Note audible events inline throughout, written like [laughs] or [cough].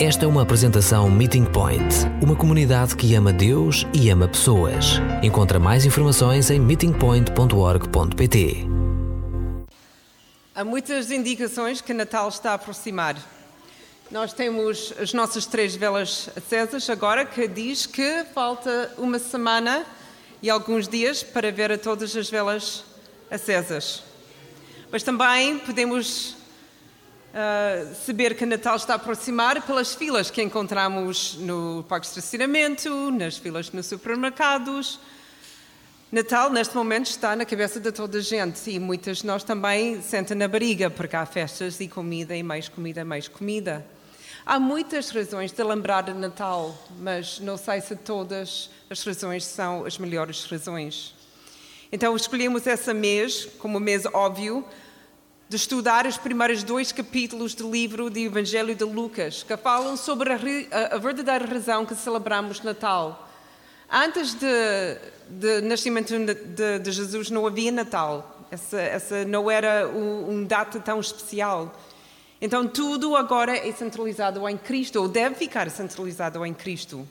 Esta é uma apresentação Meeting Point, uma comunidade que ama Deus e ama pessoas. Encontra mais informações em meetingpoint.org.pt. Há muitas indicações que Natal está a aproximar. Nós temos as nossas três velas acesas agora, que diz que falta uma semana e alguns dias para ver a todas as velas acesas. Mas também podemos saber que Natal está a aproximar pelas filas que encontramos no parque de estacionamento, nas filas nos supermercados. Natal, neste momento, está na cabeça de toda a gente e muitas de nós também sentem na barriga, porque há festas e comida e mais comida, mais comida. Há muitas razões de lembrar de Natal, mas não sei se todas as razões são as melhores razões. Então escolhemos esse mês, como mês óbvio, de estudar os primeiros dois capítulos do livro do Evangelho de Lucas, que falam sobre a, a verdadeira razão que celebramos Natal. Antes do nascimento de, de, Jesus não havia Natal, essa, essa não era um, um data tão especial. Então tudo agora é centralizado em Cristo, ou deve ficar centralizado em Cristo.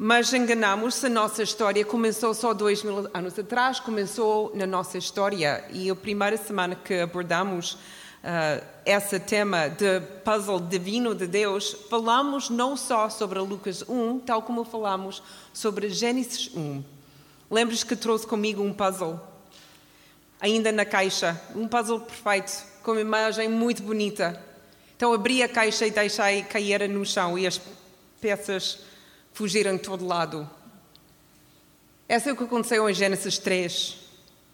Mas enganamos-se, a nossa história começou só dois mil anos atrás, começou na nossa história. E a primeira semana que abordamos uh, esse tema de puzzle divino de Deus, falamos não só sobre Lucas 1, tal como falamos sobre Gênesis 1. Lembras que trouxe comigo um puzzle? Ainda na caixa, um puzzle perfeito, com uma imagem muito bonita. Então abri a caixa e deixei cair no chão e as peças fugiram de todo lado. Essa é o que aconteceu em Gênesis 3.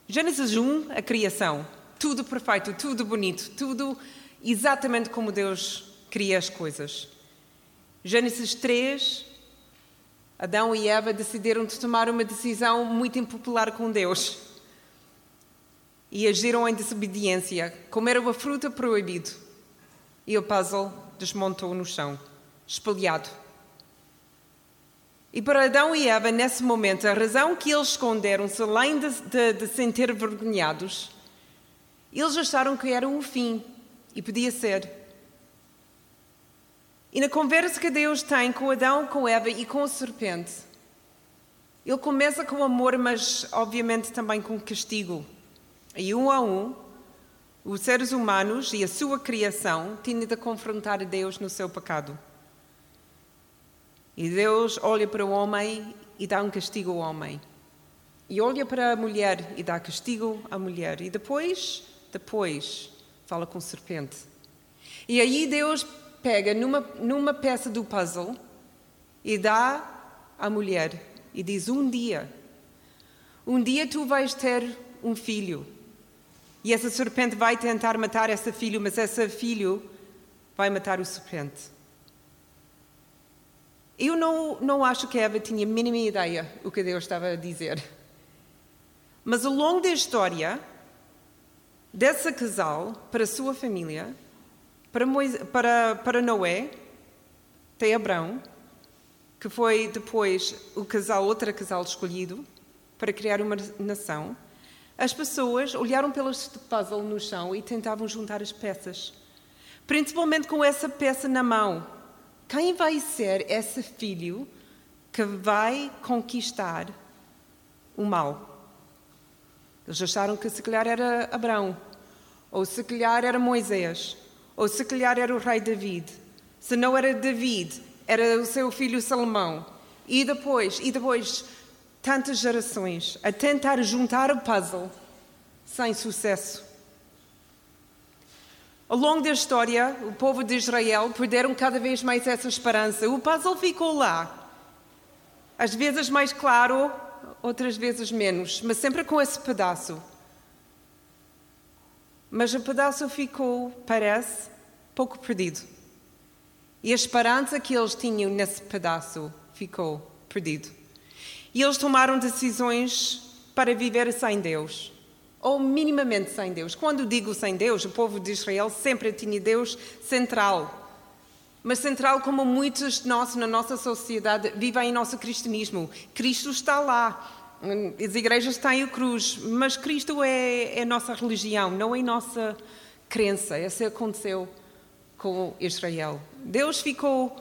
Gênesis 1, a criação. Tudo perfeito, tudo bonito, tudo exatamente como Deus cria as coisas. Gênesis 3, Adão e Eva decidiram de tomar uma decisão muito impopular com Deus. E agiram em desobediência, comeram a fruta proibido. E o puzzle desmontou no chão, espalhado. E para Adão e Eva, nesse momento, a razão que eles esconderam-se, além de, se sentir vergonhados, eles acharam que era o fim, e podia ser. E na conversa que Deus tem com Adão, com Eva e com a serpente, ele começa com amor, mas obviamente também com castigo. E um a um, os seres humanos e a sua criação tinham de confrontar Deus no seu pecado. E Deus olha para o homem e dá um castigo ao homem. E olha para a mulher e dá castigo à mulher. E depois, depois, fala com serpente. E aí Deus pega numa, numa peça do puzzle e dá à mulher e diz: Um dia, um dia tu vais ter um filho. E essa serpente vai tentar matar esse filho, mas esse filho vai matar o serpente. Eu não, não acho que Eva tinha a mínima ideia o que Deus estava a dizer. Mas ao longo da história, desse casal para a sua família, para, Moisés, para, para Noé, tem Abraão, que foi depois o casal, outro casal escolhido para criar uma nação. As pessoas olharam pelo puzzle no chão e tentavam juntar as peças, principalmente com essa peça na mão quem vai ser esse filho que vai conquistar o mal? Eles acharam que se calhar era Abraão, ou se calhar era Moisés, ou se calhar era o rei David. Se não era David, era o seu filho Salomão. E depois, e depois, tantas gerações a tentar juntar o puzzle sem sucesso. Ao longo da história, o povo de Israel perderam cada vez mais essa esperança. O puzzle ficou lá. Às vezes mais claro, outras vezes menos, mas sempre com esse pedaço. Mas o pedaço ficou, parece, pouco perdido. E a esperança que eles tinham nesse pedaço ficou perdido. E eles tomaram decisões para viver sem Deus ou minimamente sem Deus. Quando digo sem Deus, o povo de Israel sempre tinha Deus central. Mas central como muitos de nós na nossa sociedade vivem em nosso cristianismo. Cristo está lá. As igrejas têm a cruz, mas Cristo é, é a nossa religião, não é a nossa crença. Isso aconteceu com Israel. Deus ficou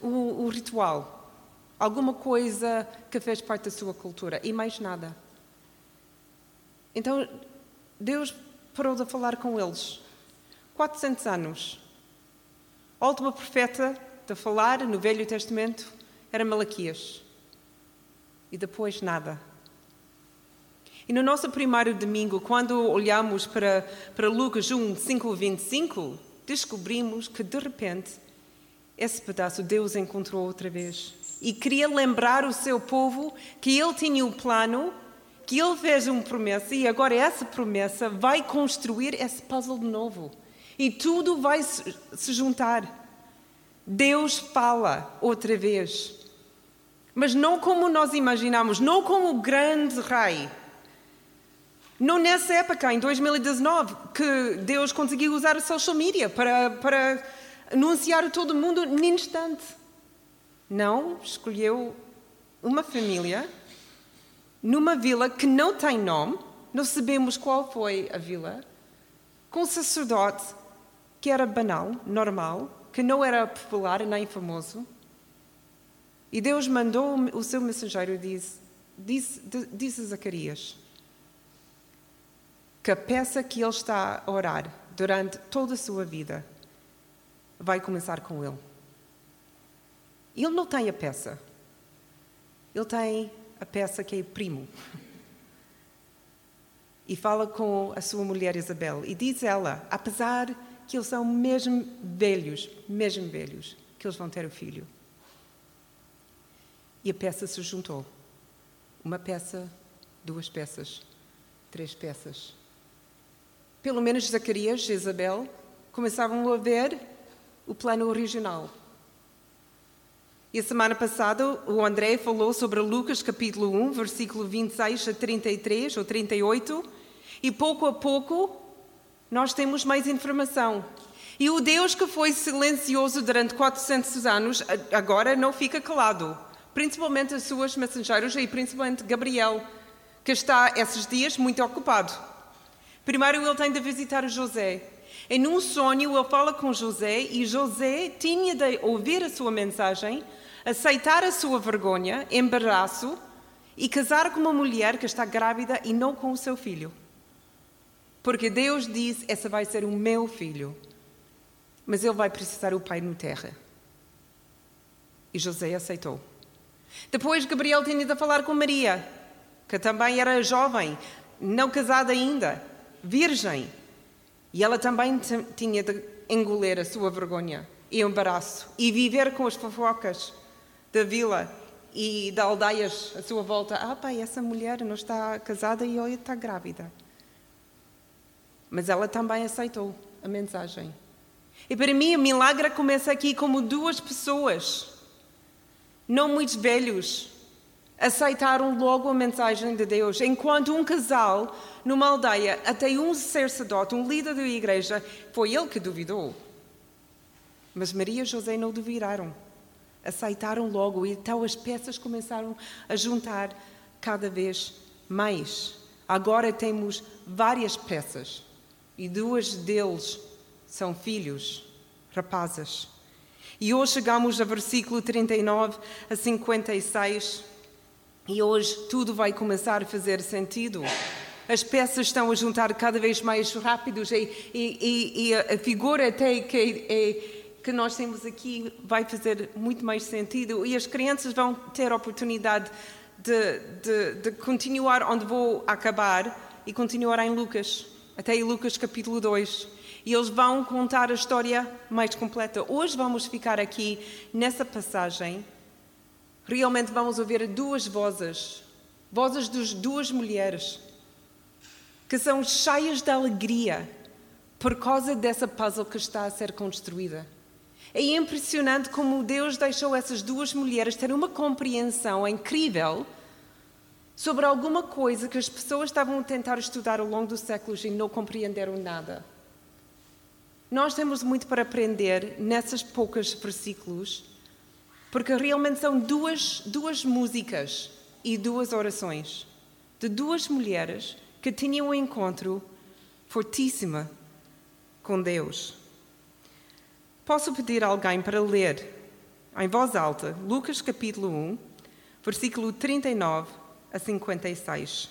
o, o ritual, alguma coisa que fez parte da sua cultura e mais nada. Então Deus parou de falar com eles. 400 anos. A última profeta de falar no Velho Testamento era Malaquias. E depois nada. E no nosso primeiro domingo, quando olhamos para, para Lucas 1, 5, 25, descobrimos que de repente esse pedaço Deus encontrou outra vez. E queria lembrar o seu povo que ele tinha um plano, que ele fez uma promessa e agora essa promessa vai construir esse puzzle de novo. E tudo vai se juntar. Deus fala outra vez. Mas não como nós imaginamos, não como o grande rei. Não nessa época, em 2019, que Deus conseguiu usar a social media para, para anunciar a todo mundo num instante. Não, escolheu uma família numa vila que não tem nome, não sabemos qual foi a vila, com um sacerdote que era banal, normal, que não era popular nem famoso. E Deus mandou o seu mensageiro e disse, disse, disse a Zacarias que a peça que ele está a orar durante toda a sua vida vai começar com ele. Ele não tem a peça. Ele tem a peça que é primo. E fala com a sua mulher Isabel e diz ela, apesar que eles são mesmo velhos, mesmo velhos, que eles vão ter o filho. E a peça se juntou. Uma peça, duas peças, três peças. Pelo menos Zacarias e Isabel começavam a ver o plano original. E a semana passada o André falou sobre Lucas capítulo 1, versículo 26 a 33 ou 38, e pouco a pouco nós temos mais informação. E o Deus que foi silencioso durante 400 anos agora não fica calado, principalmente os seus mensageiros e principalmente Gabriel, que está esses dias muito ocupado. Primeiro ele tem de visitar José. Em um sonho ele fala com José e José tinha de ouvir a sua mensagem, aceitar a sua vergonha, embaraço e casar com uma mulher que está grávida e não com o seu filho. Porque Deus diz: Esse vai ser o meu filho. Mas ele vai precisar o pai no terra. E José aceitou. Depois Gabriel tinha de falar com Maria, que também era jovem, não casada ainda, virgem. E ela também tinha de engolir a sua vergonha e embaraço e viver com as fofocas da vila e de aldeias à sua volta. Ah, pai, essa mulher não está casada e olha, está grávida. Mas ela também aceitou a mensagem. E para mim, o milagre começa aqui como duas pessoas, não muitos velhos, aceitaram logo a mensagem de Deus. Enquanto um casal numa aldeia, até um sacerdote, um líder da igreja, foi ele que duvidou. Mas Maria e José não duvidaram. Aceitaram logo e então as peças começaram a juntar cada vez mais. Agora temos várias peças e duas deles são filhos, rapazes. E hoje chegamos ao versículo 39 a 56, e hoje tudo vai começar a fazer sentido. As peças estão a juntar cada vez mais rápidos e, e, e a figura até que, é, que nós temos aqui vai fazer muito mais sentido e as crianças vão ter a oportunidade de, de, de continuar onde vou acabar e continuar em Lucas até em Lucas capítulo 2. E eles vão contar a história mais completa. Hoje vamos ficar aqui nessa passagem. Realmente vamos ouvir duas vozes, vozes de duas mulheres, que são cheias de alegria por causa dessa puzzle que está a ser construída. É impressionante como Deus deixou essas duas mulheres ter uma compreensão incrível sobre alguma coisa que as pessoas estavam a tentar estudar ao longo dos séculos e não compreenderam nada. Nós temos muito para aprender nessas poucas versículos, porque realmente são duas, duas músicas e duas orações de duas mulheres que tinham um encontro fortíssimo com Deus. Posso pedir a alguém para ler em voz alta Lucas capítulo 1, versículo 39 a 56.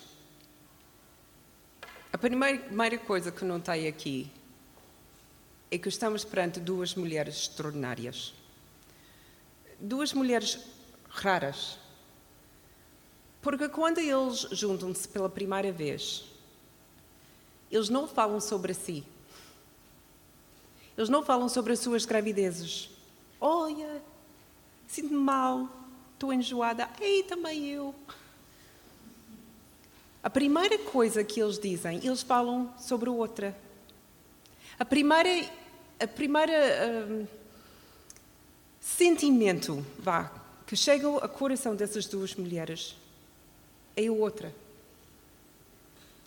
A primeira coisa que notei aqui é que estamos perante duas mulheres extraordinárias. Duas mulheres raras. Porque quando eles juntam-se pela primeira vez, eles não falam sobre si. Eles não falam sobre as suas gravidezes. Olha, sinto-me mal, estou enjoada. Ei, também eu. A primeira coisa que eles dizem, eles falam sobre outra. A primeira, a primeira um, sentimento, vá, que chega ao coração dessas duas mulheres é outra.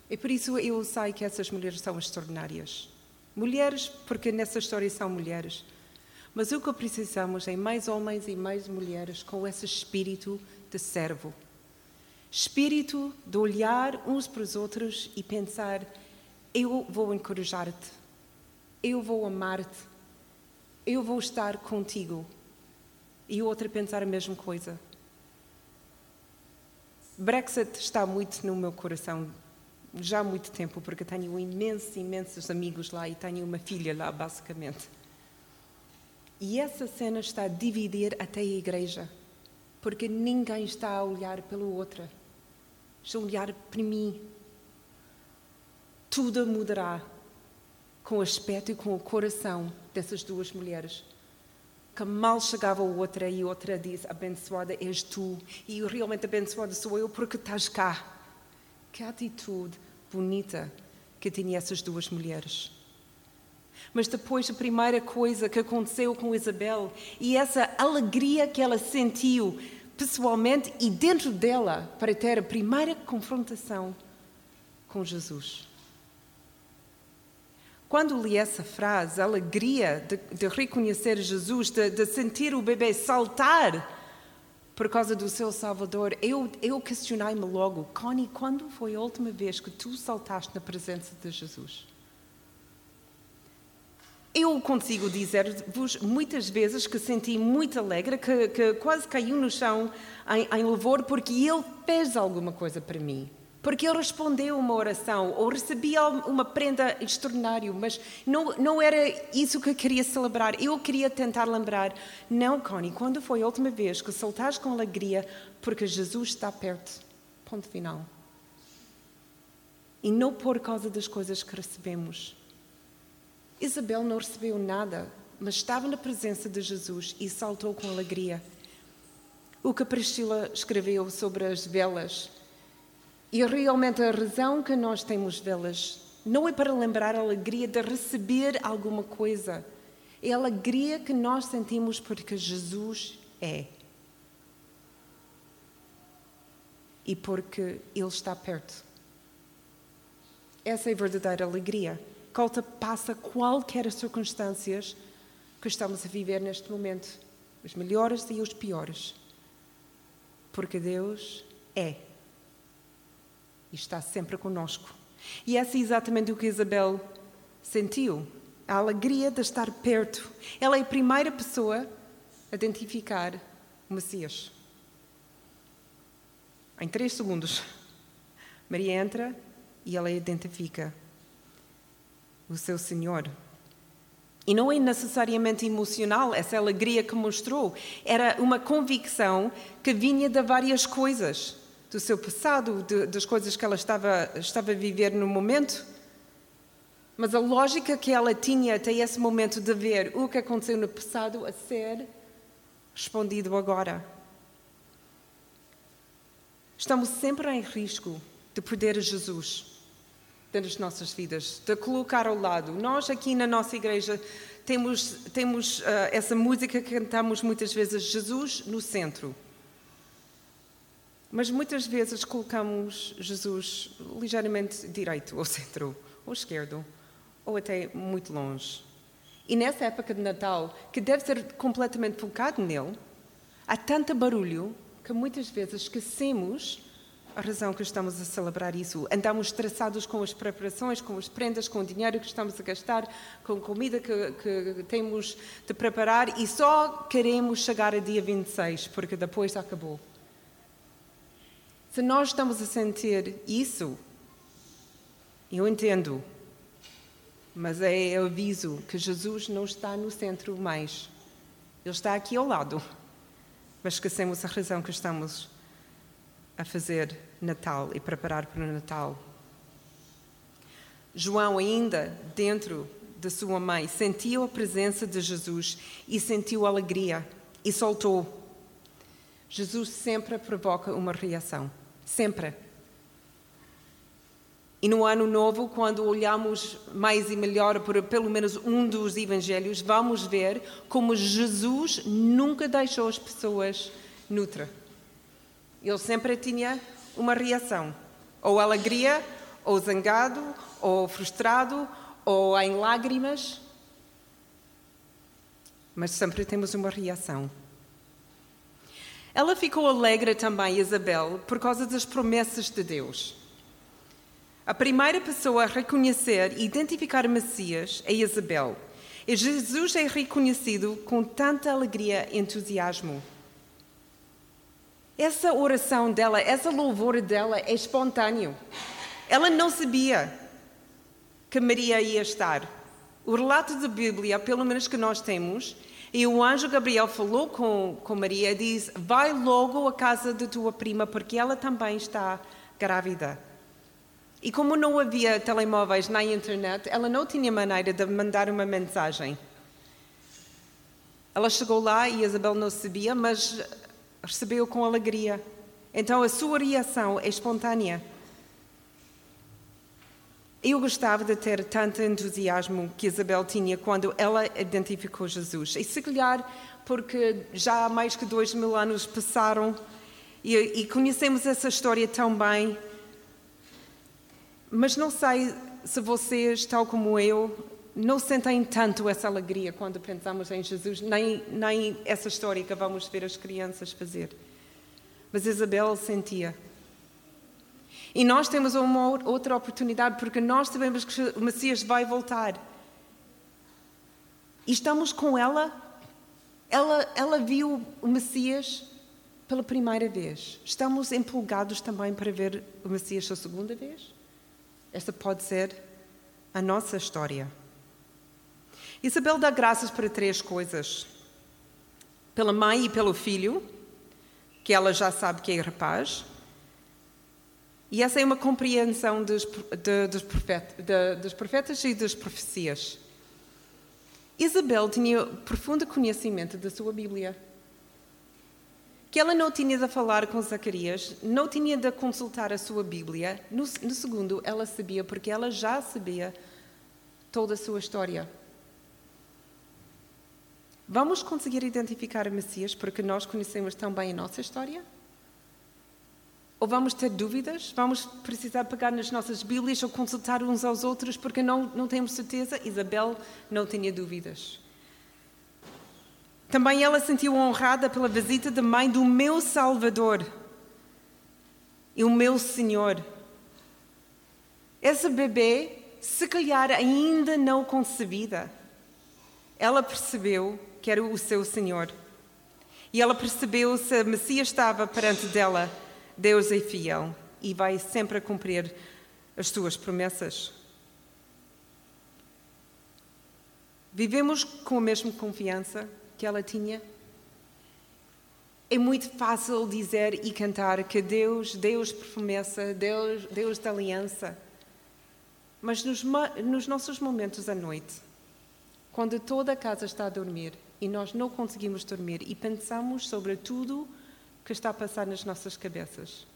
E por isso eu sei que essas mulheres são extraordinárias. Mulheres, porque nessa história são mulheres. Mas o que precisamos é mais homens e mais mulheres com esse espírito de servo. Espírito de olhar uns para os outros e pensar: eu vou encorajar-te, eu vou amar-te, eu vou estar contigo. E outra pensar a mesma coisa. Brexit está muito no meu coração já há muito tempo, porque tenho imensos, imensos amigos lá e tenho uma filha lá, basicamente. E essa cena está a dividir até a igreja, porque ninguém está a olhar pelo outro, está a olhar para mim. Tudo mudará com o aspecto e com o coração dessas duas mulheres. Que mal chegava outra e outra diz: Abençoada és tu, e realmente abençoada sou eu porque estás cá. Que atitude bonita que tinha essas duas mulheres. Mas depois a primeira coisa que aconteceu com Isabel e essa alegria que ela sentiu pessoalmente e dentro dela para ter a primeira confrontação com Jesus. Quando li essa frase, a alegria de, de reconhecer Jesus, de, de sentir o bebê saltar por causa do seu Salvador, eu, eu questionei-me logo, Connie, quando foi a última vez que tu saltaste na presença de Jesus? Eu consigo dizer-vos muitas vezes que senti muito alegre, que, que quase caiu no chão em, em louvor, porque Ele fez alguma coisa para mim porque ele respondeu uma oração ou recebia uma prenda extraordinária, mas não, não era isso que eu queria celebrar. Eu queria tentar lembrar, não, Connie, quando foi a última vez que saltaste com alegria porque Jesus está perto? Ponto final. E não por causa das coisas que recebemos. Isabel não recebeu nada, mas estava na presença de Jesus e saltou com alegria. O que Priscila escreveu sobre as velas e realmente a razão que nós temos velas não é para lembrar a alegria de receber alguma coisa, é a alegria que nós sentimos porque Jesus é. E porque Ele está perto. Essa é a verdadeira alegria. Que passa qualquer circunstâncias que estamos a viver neste momento, os melhores e os piores. Porque Deus é e está sempre conosco. E essa é exatamente o que Isabel sentiu, a alegria de estar perto. Ela é a primeira pessoa a identificar o Messias. Em três segundos, Maria entra e ela identifica o seu Senhor. E não é necessariamente emocional essa alegria que mostrou, era uma convicção que vinha de várias coisas do seu passado, de, das coisas que ela estava, estava a viver no momento. Mas a lógica que ela tinha até esse momento de ver o que aconteceu no passado a ser respondido agora. Estamos sempre em risco de perder Jesus nas nossas vidas, de colocar ao lado. Nós aqui na nossa igreja temos, temos uh, essa música que cantamos muitas vezes, Jesus no centro. Mas muitas vezes colocamos Jesus ligeiramente direito, ou centro, ou esquerdo, ou até muito longe. E nessa época de Natal, que deve ser completamente focado nele, há tanto barulho que muitas vezes esquecemos a razão que estamos a celebrar isso. Andamos estressados com as preparações, com as prendas, com o dinheiro que estamos a gastar, com a comida que, que temos de preparar e só queremos chegar a dia 26, porque depois acabou. Se nós estamos a sentir isso, eu entendo, mas é aviso que Jesus não está no centro mais. Ele está aqui ao lado. Mas esquecemos a razão que estamos a fazer Natal e preparar para o Natal. João, ainda dentro da sua mãe, sentiu a presença de Jesus e sentiu alegria e soltou. Jesus sempre provoca uma reação. Sempre. E no ano novo, quando olhamos mais e melhor por pelo menos um dos evangelhos, vamos ver como Jesus nunca deixou as pessoas nutra. Ele sempre tinha uma reação, ou alegria, ou zangado, ou frustrado, ou em lágrimas. Mas sempre temos uma reação. Ela ficou alegre também, Isabel, por causa das promessas de Deus. A primeira pessoa a reconhecer e identificar Messias é Isabel. E Jesus é reconhecido com tanta alegria e entusiasmo. Essa oração dela, essa louvor dela é espontâneo. Ela não sabia que Maria ia estar. O relato da Bíblia, pelo menos que nós temos, e o anjo Gabriel falou com, com Maria e diz: Vai logo à casa da tua prima, porque ela também está grávida. E como não havia telemóveis na internet, ela não tinha maneira de mandar uma mensagem. Ela chegou lá e Isabel não sabia, mas recebeu com alegria. Então a sua reação é espontânea. Eu gostava de ter tanto entusiasmo que Isabel tinha quando ela identificou Jesus. E se calhar porque já há mais que dois mil anos passaram e, e conhecemos essa história tão bem, mas não sei se vocês, tal como eu, não sentem tanto essa alegria quando pensamos em Jesus, nem, nem essa história que vamos ver as crianças fazer. Mas Isabel sentia. E nós temos uma outra oportunidade, porque nós sabemos que o Messias vai voltar. E estamos com ela. Ela, ela viu o Messias pela primeira vez. Estamos empolgados também para ver o Messias a segunda vez? Esta pode ser a nossa história. Isabel dá graças para três coisas: pela mãe e pelo filho, que ela já sabe que é rapaz. E essa é uma compreensão dos, de, dos, profetas, de, dos profetas e das profecias. Isabel tinha profundo conhecimento da sua Bíblia que ela não tinha de falar com Zacarias, não tinha de consultar a sua Bíblia. No, no, segundo, ela sabia, porque ela já sabia toda a sua história. Vamos conseguir identificar o Messias porque nós conhecemos tão bem a nossa história? Ou vamos ter dúvidas? Vamos precisar pegar nas nossas Bíblias ou consultar uns aos outros porque não, não temos certeza? Isabel não tinha dúvidas. Também ela sentiu honrada pela visita da mãe do meu Salvador e o meu Senhor. Essa bebê, se calhar ainda não concebida, ela percebeu que era o seu Senhor. E ela percebeu se a Messias estava perante dela, Deus é fiel e vai sempre cumprir as suas promessas. Vivemos com a mesma confiança que ela tinha? É muito fácil dizer e cantar que Deus, Deus promessa, Deus, Deus da aliança. Mas nos, nos nossos momentos à noite, quando toda a casa está a dormir e nós não conseguimos dormir e pensamos sobre tudo que está a passar nas nossas cabeças,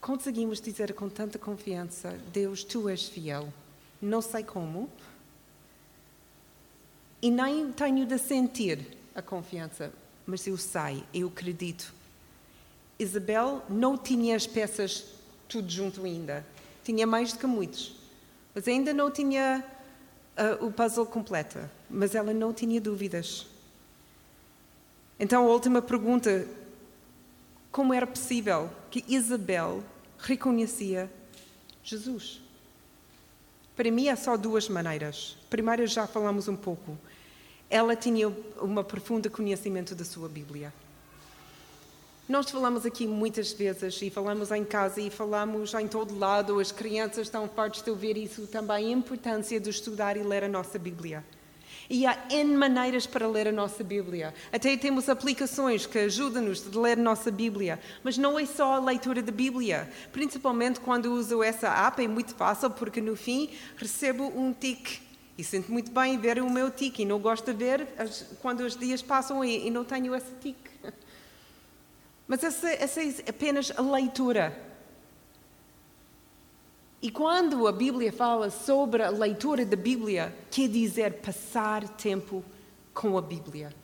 conseguimos dizer com tanta confiança: Deus, tu és fiel. Não sei como, e nem tenho de sentir a confiança, mas eu sei, eu acredito. Isabel não tinha as peças tudo junto ainda. Tinha mais do que muitos. Mas ainda não tinha uh, o puzzle completo. Mas ela não tinha dúvidas. Então, a última pergunta: como era possível que Isabel reconhecia Jesus. Para mim, há só duas maneiras. Primeiro, já falamos um pouco. Ela tinha um profundo conhecimento da sua Bíblia. Nós falamos aqui muitas vezes e falamos em casa e falamos em todo lado, as crianças estão fartas de ouvir isso também, a importância de estudar e ler a nossa Bíblia. E há N maneiras para ler a nossa Bíblia. Até temos aplicações que ajudam-nos a ler a nossa Bíblia. Mas não é só a leitura da Bíblia. Principalmente quando uso essa app, é muito fácil, porque no fim recebo um tique. E sinto muito bem ver o meu tique. E não gosto de ver quando os dias passam e, não tenho esse tique. [laughs] Mas essa, essa é apenas a leitura. E quando a Bíblia fala sobre a leitura da Bíblia, quer dizer passar tempo com a Bíblia.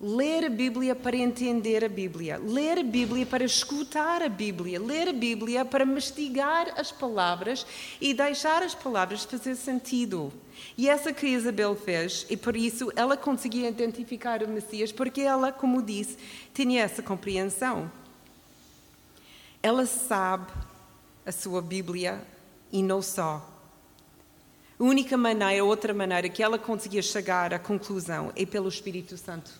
Ler a Bíblia para entender a Bíblia, ler a Bíblia para escutar a Bíblia, ler a Bíblia para mastigar as palavras e deixar as palavras fazer sentido. E essa que Isabel fez, e por isso ela conseguia identificar o Messias, porque ela, como disse, tinha essa compreensão. Ela sabe a sua Bíblia e não só. A única maneira, outra maneira que ela conseguia chegar à conclusão é pelo Espírito Santo.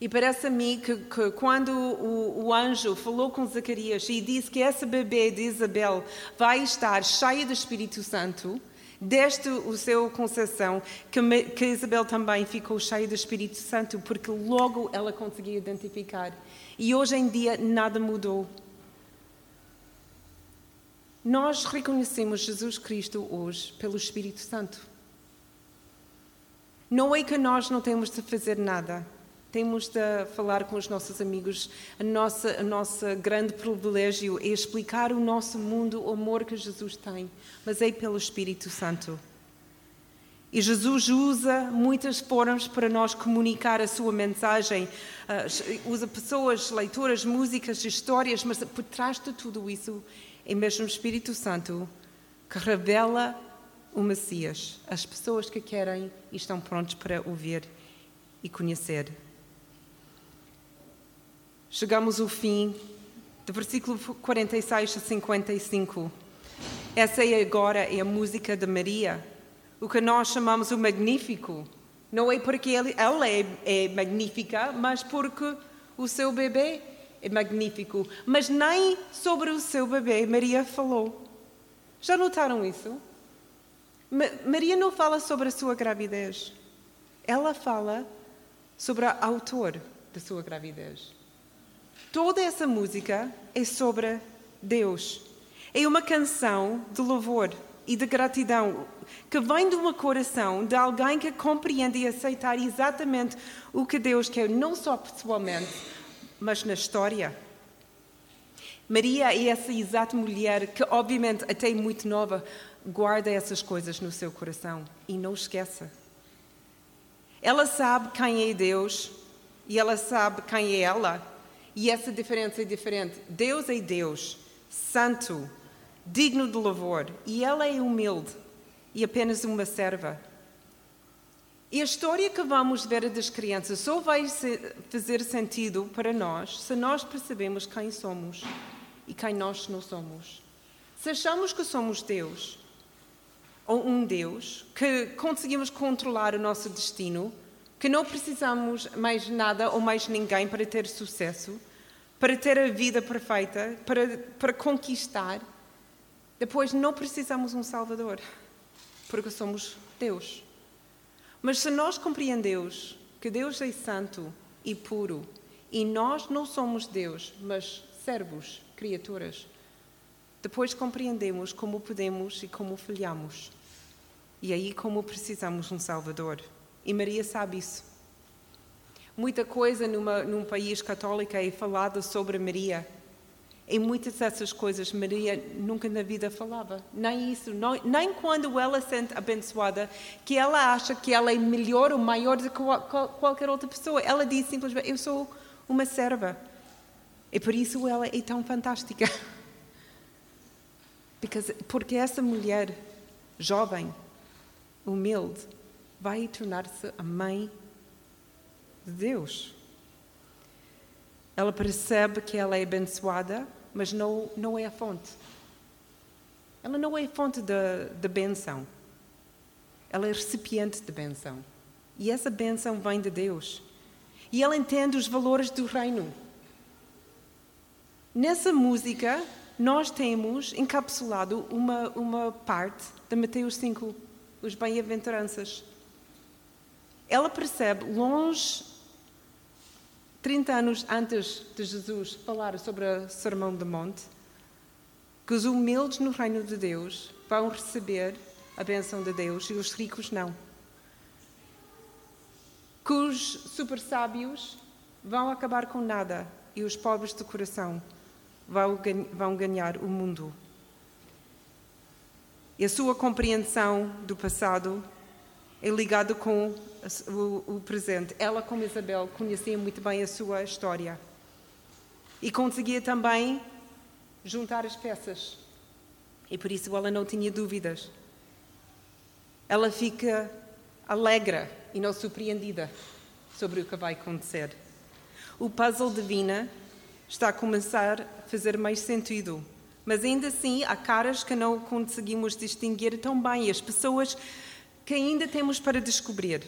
E parece a mim que, que quando o, o, anjo falou com Zacarias e disse que essa bebê de Isabel vai estar cheia do Espírito Santo, desde o seu concepção, que, que Isabel também ficou cheia do Espírito Santo, porque logo ela conseguia identificar. E hoje em dia nada mudou. Nós reconhecemos Jesus Cristo hoje pelo Espírito Santo. Não é que nós não temos de fazer nada. Temos de falar com os nossos amigos. A nossa, a nossa grande privilégio é explicar o nosso mundo, o amor que Jesus tem, mas é pelo Espírito Santo. E Jesus usa muitas formas para nós comunicar a sua mensagem. Uh, usa pessoas, leituras, músicas, histórias, mas por trás de tudo isso é mesmo o Espírito Santo que revela o Messias, as pessoas que querem e estão prontos para ouvir e conhecer. Chegamos ao fim do versículo 46 a 55. Essa é agora é a música de Maria, o que nós chamamos o Magnífico. Não é porque ela é, é magnífica, mas porque o seu bebê é magnífico, mas nem sobre o seu bebê Maria falou. Já notaram isso? Ma Maria não fala sobre a sua gravidez. Ela fala sobre o autor da sua gravidez. Toda essa música é sobre Deus. É uma canção de louvor e de gratidão que vem de um coração de alguém que compreende e aceita exatamente o que Deus quer, não só pessoalmente, mas na história. Maria é essa exata mulher que, obviamente, até muito nova, guarda essas coisas no seu coração e não esqueça. Ela sabe quem é Deus e ela sabe quem é ela, e essa diferença é diferente. Deus é Deus, santo, digno de louvor, e ela é humilde e apenas uma serva. E a história que vamos ver das crianças só vai fazer sentido para nós se nós percebemos quem somos e quem nós não somos. Se achamos que somos Deus, ou um Deus, que conseguimos controlar o nosso destino, que não precisamos mais nada ou mais ninguém para ter sucesso, para ter a vida perfeita, para, para conquistar, depois não precisamos um Salvador, porque somos Deus. Mas se nós compreendemos que Deus é santo e puro e nós não somos Deus, mas servos, criaturas, depois compreendemos como podemos e como falhamos. E aí como precisamos de um Salvador. E Maria sabe isso. Muita coisa numa, num país católico é falada sobre Maria em muitas dessas coisas, Maria nunca na vida falava. Nem isso, nem quando ela se sente abençoada, que ela acha que ela é melhor ou maior do que qualquer outra pessoa. Ela diz simplesmente: Eu sou uma serva. E por isso ela é tão fantástica. [laughs] Porque essa mulher jovem, humilde, vai tornar-se a mãe de Deus. Ela percebe que ela é abençoada, mas não, não é a fonte. Ela não é a fonte da, da benção. Ela é recipiente de benção. E essa benção vem de Deus. E ela entende os valores do reino. Nessa música, nós temos encapsulado uma, uma parte de Mateus 5, os bem-aventuranças. Ela percebe, longe, 30 anos antes de Jesus falar sobre o Sermão do Monte, que os humildes no reino de Deus vão receber a benção de Deus e os ricos não. Que os super sábios vão acabar com nada e os pobres de coração vão ganhar o mundo. E a sua compreensão do passado é ligada com o, presente. Ela, como Isabel, conhecia muito bem a sua história e conseguia também juntar as peças. E por isso ela não tinha dúvidas. Ela fica alegre e não surpreendida sobre o que vai acontecer. O puzzle divina está a começar a fazer mais sentido. Mas ainda assim, há caras que não conseguimos distinguir tão bem, as pessoas que ainda temos para descobrir.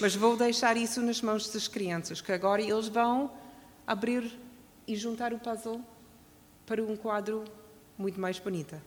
Mas vou deixar isso nas mãos das crianças, que agora eles vão abrir e juntar o puzzle para um quadro muito mais bonito.